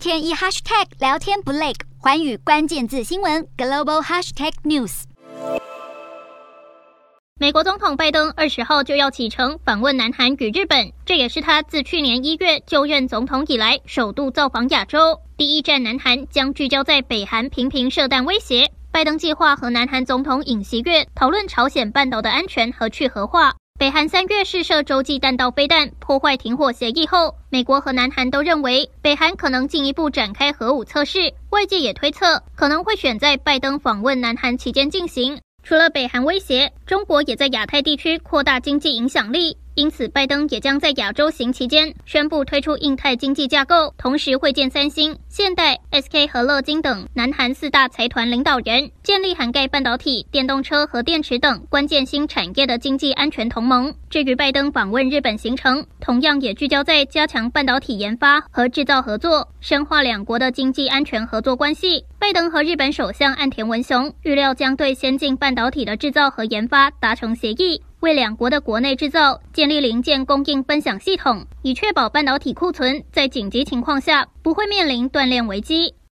天一 hashtag 聊天不累，寰宇关键字新闻 global hashtag news。美国总统拜登二十号就要启程访问南韩与日本，这也是他自去年一月就任总统以来首度造访亚洲。第一站南韩将聚焦在北韩频频射弹威胁。拜登计划和南韩总统尹锡悦讨论朝鲜半岛的安全和去核化。北韩三月试射洲际弹道飞弹，破坏停火协议后，美国和南韩都认为北韩可能进一步展开核武测试。外界也推测，可能会选在拜登访问南韩期间进行。除了北韩威胁，中国也在亚太地区扩大经济影响力。因此，拜登也将在亚洲行期间宣布推出印太经济架构，同时会见三星、现代、SK 和乐金等南韩四大财团领导人，建立涵盖半导体、电动车和电池等关键新产业的经济安全同盟。至于拜登访问日本行程，同样也聚焦在加强半导体研发和制造合作，深化两国的经济安全合作关系。拜登和日本首相岸田文雄预料将对先进半导体的制造和研发达成协议。为两国的国内制造建立零件供应分享系统，以确保半导体库存在紧急情况下不会面临断链危机。